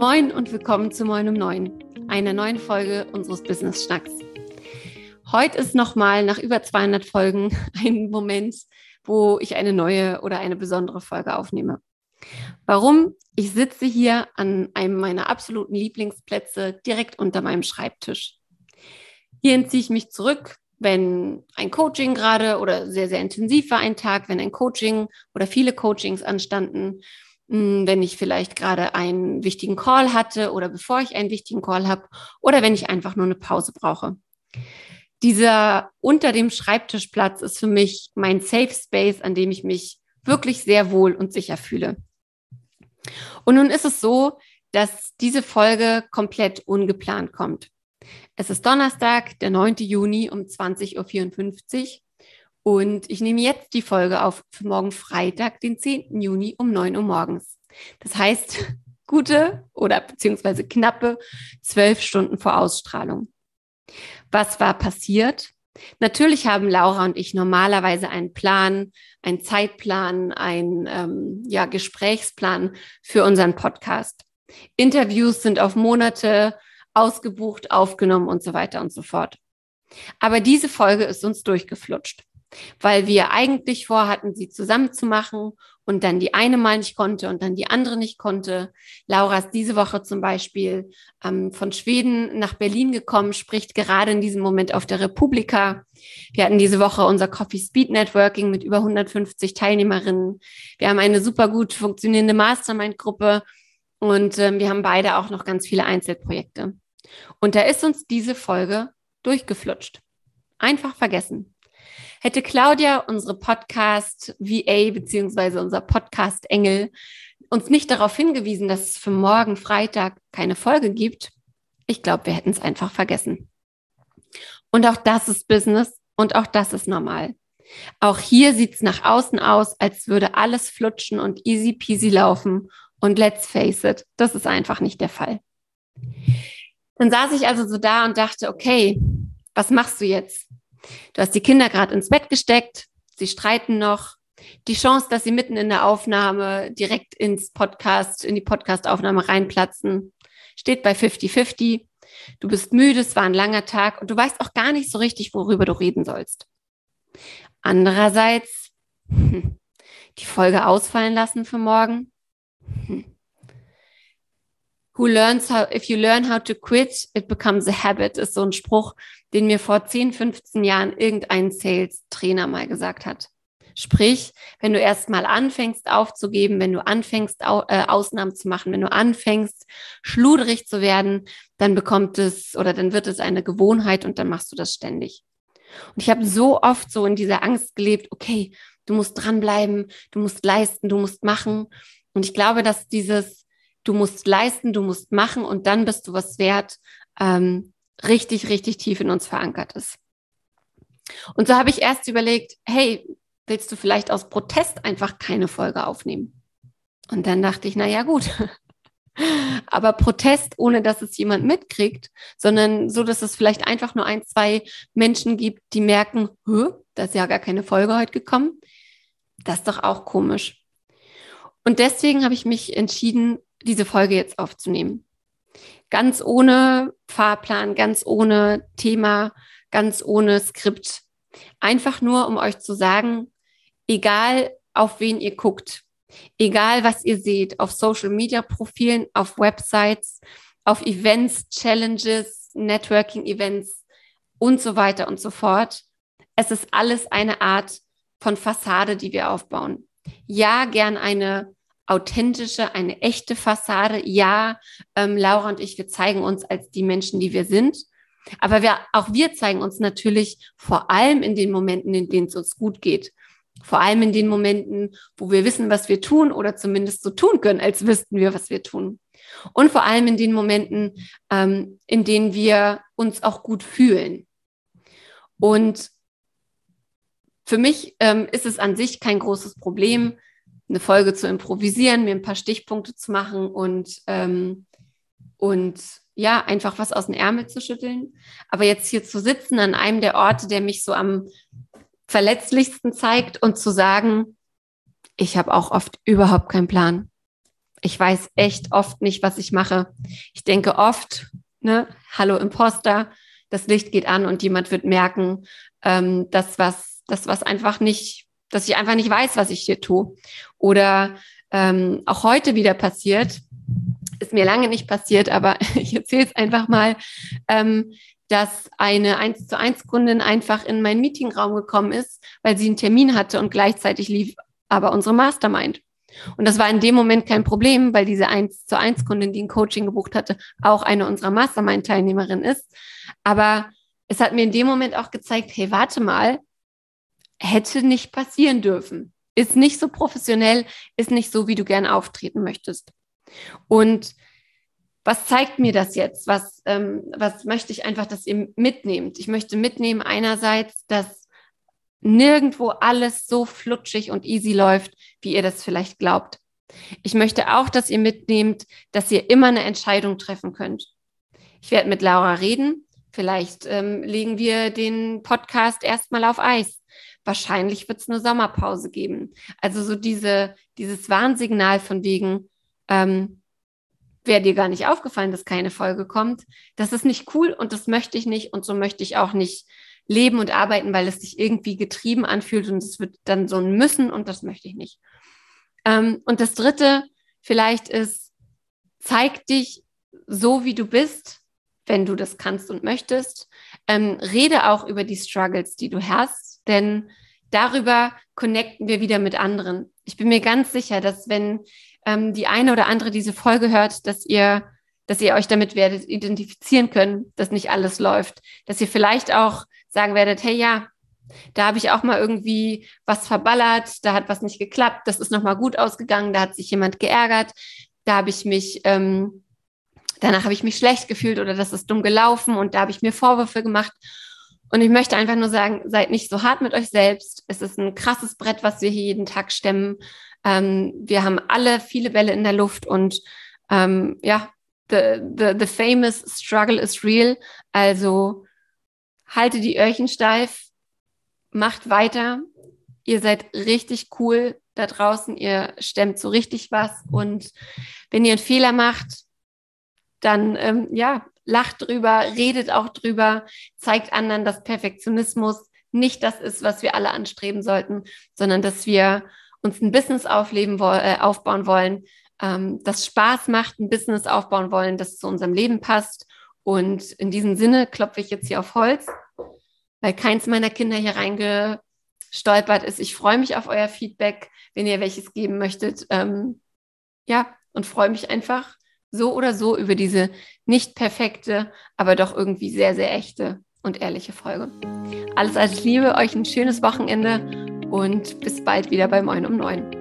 Moin und willkommen zu Moin Neun, einer neuen Folge unseres Business Schnacks. Heute ist nochmal nach über 200 Folgen ein Moment, wo ich eine neue oder eine besondere Folge aufnehme. Warum? Ich sitze hier an einem meiner absoluten Lieblingsplätze direkt unter meinem Schreibtisch. Hier entziehe ich mich zurück, wenn ein Coaching gerade oder sehr, sehr intensiv war ein Tag, wenn ein Coaching oder viele Coachings anstanden, wenn ich vielleicht gerade einen wichtigen Call hatte oder bevor ich einen wichtigen Call habe oder wenn ich einfach nur eine Pause brauche. Dieser unter dem Schreibtischplatz ist für mich mein Safe Space, an dem ich mich wirklich sehr wohl und sicher fühle. Und nun ist es so, dass diese Folge komplett ungeplant kommt. Es ist Donnerstag, der 9. Juni um 20.54 Uhr und ich nehme jetzt die Folge auf für morgen Freitag, den 10. Juni um 9 Uhr morgens. Das heißt, gute oder beziehungsweise knappe zwölf Stunden vor Ausstrahlung. Was war passiert? Natürlich haben Laura und ich normalerweise einen Plan, einen Zeitplan, einen ähm, ja, Gesprächsplan für unseren Podcast. Interviews sind auf Monate ausgebucht, aufgenommen und so weiter und so fort. Aber diese Folge ist uns durchgeflutscht weil wir eigentlich vorhatten, sie zusammen zu machen und dann die eine mal nicht konnte und dann die andere nicht konnte. Laura ist diese Woche zum Beispiel ähm, von Schweden nach Berlin gekommen, spricht gerade in diesem Moment auf der Republika. Wir hatten diese Woche unser Coffee Speed Networking mit über 150 Teilnehmerinnen. Wir haben eine super gut funktionierende Mastermind-Gruppe und ähm, wir haben beide auch noch ganz viele Einzelprojekte. Und da ist uns diese Folge durchgeflutscht. Einfach vergessen. Hätte Claudia, unsere Podcast VA beziehungsweise unser Podcast Engel, uns nicht darauf hingewiesen, dass es für morgen Freitag keine Folge gibt, ich glaube, wir hätten es einfach vergessen. Und auch das ist Business und auch das ist normal. Auch hier sieht es nach außen aus, als würde alles flutschen und easy peasy laufen. Und let's face it, das ist einfach nicht der Fall. Dann saß ich also so da und dachte, okay, was machst du jetzt? Du hast die Kinder gerade ins Bett gesteckt, sie streiten noch. Die Chance, dass sie mitten in der Aufnahme direkt ins Podcast, in die Podcastaufnahme reinplatzen, steht bei 50-50. Du bist müde, es war ein langer Tag und du weißt auch gar nicht so richtig, worüber du reden sollst. Andererseits, hm, die Folge ausfallen lassen für morgen. Who learns how, if you learn how to quit, it becomes a habit, ist so ein Spruch, den mir vor 10, 15 Jahren irgendein Sales-Trainer mal gesagt hat. Sprich, wenn du erst mal anfängst aufzugeben, wenn du anfängst au äh, Ausnahmen zu machen, wenn du anfängst schluderig zu werden, dann bekommt es oder dann wird es eine Gewohnheit und dann machst du das ständig. Und ich habe so oft so in dieser Angst gelebt, okay, du musst dranbleiben, du musst leisten, du musst machen. Und ich glaube, dass dieses du musst leisten, du musst machen und dann bist du was wert, ähm, richtig, richtig tief in uns verankert ist. Und so habe ich erst überlegt, hey, willst du vielleicht aus Protest einfach keine Folge aufnehmen? Und dann dachte ich, na ja, gut. Aber Protest, ohne dass es jemand mitkriegt, sondern so, dass es vielleicht einfach nur ein, zwei Menschen gibt, die merken, da ist ja gar keine Folge heute gekommen. Das ist doch auch komisch. Und deswegen habe ich mich entschieden, diese Folge jetzt aufzunehmen. Ganz ohne Fahrplan, ganz ohne Thema, ganz ohne Skript. Einfach nur, um euch zu sagen, egal auf wen ihr guckt, egal was ihr seht, auf Social Media Profilen, auf Websites, auf Events, Challenges, Networking Events und so weiter und so fort. Es ist alles eine Art von Fassade, die wir aufbauen. Ja, gern eine authentische, eine echte Fassade. Ja, ähm, Laura und ich, wir zeigen uns als die Menschen, die wir sind. Aber wir, auch wir zeigen uns natürlich vor allem in den Momenten, in denen es uns gut geht. Vor allem in den Momenten, wo wir wissen, was wir tun oder zumindest so tun können, als wüssten wir, was wir tun. Und vor allem in den Momenten, ähm, in denen wir uns auch gut fühlen. Und für mich ähm, ist es an sich kein großes Problem, eine Folge zu improvisieren, mir ein paar Stichpunkte zu machen und, ähm, und ja, einfach was aus dem Ärmel zu schütteln. Aber jetzt hier zu sitzen an einem der Orte, der mich so am verletzlichsten zeigt und zu sagen, ich habe auch oft überhaupt keinen Plan. Ich weiß echt oft nicht, was ich mache. Ich denke oft, ne, hallo Imposter, das Licht geht an und jemand wird merken, ähm, dass was, das was einfach nicht, dass ich einfach nicht weiß, was ich hier tue. Oder ähm, auch heute wieder passiert, ist mir lange nicht passiert, aber ich erzähle es einfach mal, ähm, dass eine 1 zu 1 Kundin einfach in meinen Meetingraum gekommen ist, weil sie einen Termin hatte und gleichzeitig lief aber unsere Mastermind. Und das war in dem Moment kein Problem, weil diese 1 zu 1 Kundin, die ein Coaching gebucht hatte, auch eine unserer Mastermind-Teilnehmerinnen ist. Aber es hat mir in dem Moment auch gezeigt, hey, warte mal, hätte nicht passieren dürfen. Ist nicht so professionell, ist nicht so, wie du gern auftreten möchtest. Und was zeigt mir das jetzt? Was, ähm, was möchte ich einfach, dass ihr mitnehmt? Ich möchte mitnehmen einerseits, dass nirgendwo alles so flutschig und easy läuft, wie ihr das vielleicht glaubt. Ich möchte auch, dass ihr mitnehmt, dass ihr immer eine Entscheidung treffen könnt. Ich werde mit Laura reden. Vielleicht ähm, legen wir den Podcast erstmal auf Eis. Wahrscheinlich wird es eine Sommerpause geben. Also so diese, dieses Warnsignal von wegen, ähm, wäre dir gar nicht aufgefallen, dass keine Folge kommt. Das ist nicht cool und das möchte ich nicht und so möchte ich auch nicht leben und arbeiten, weil es sich irgendwie getrieben anfühlt und es wird dann so ein Müssen und das möchte ich nicht. Ähm, und das Dritte vielleicht ist, zeig dich so, wie du bist, wenn du das kannst und möchtest. Ähm, rede auch über die Struggles, die du hast, denn darüber connecten wir wieder mit anderen. Ich bin mir ganz sicher, dass wenn ähm, die eine oder andere diese Folge hört, dass ihr, dass ihr euch damit werdet identifizieren können, dass nicht alles läuft, dass ihr vielleicht auch sagen werdet, hey ja, da habe ich auch mal irgendwie was verballert, da hat was nicht geklappt, das ist nochmal gut ausgegangen, da hat sich jemand geärgert, da habe ich mich, ähm, danach habe ich mich schlecht gefühlt oder das ist dumm gelaufen und da habe ich mir Vorwürfe gemacht. Und ich möchte einfach nur sagen, seid nicht so hart mit euch selbst. Es ist ein krasses Brett, was wir hier jeden Tag stemmen. Ähm, wir haben alle viele Bälle in der Luft und ähm, ja, the, the, the famous struggle is real. Also halte die Öhrchen steif, macht weiter. Ihr seid richtig cool da draußen. Ihr stemmt so richtig was. Und wenn ihr einen Fehler macht, dann ähm, ja, lacht drüber, redet auch drüber, zeigt anderen, dass Perfektionismus nicht das ist, was wir alle anstreben sollten, sondern dass wir uns ein Business aufleben, äh, aufbauen wollen, ähm, das Spaß macht, ein Business aufbauen wollen, das zu unserem Leben passt. Und in diesem Sinne klopfe ich jetzt hier auf Holz, weil keins meiner Kinder hier reingestolpert ist. Ich freue mich auf euer Feedback, wenn ihr welches geben möchtet. Ähm, ja, und freue mich einfach so oder so über diese nicht perfekte, aber doch irgendwie sehr, sehr echte und ehrliche Folge. Alles als Liebe, euch ein schönes Wochenende und bis bald wieder bei Moin um 9.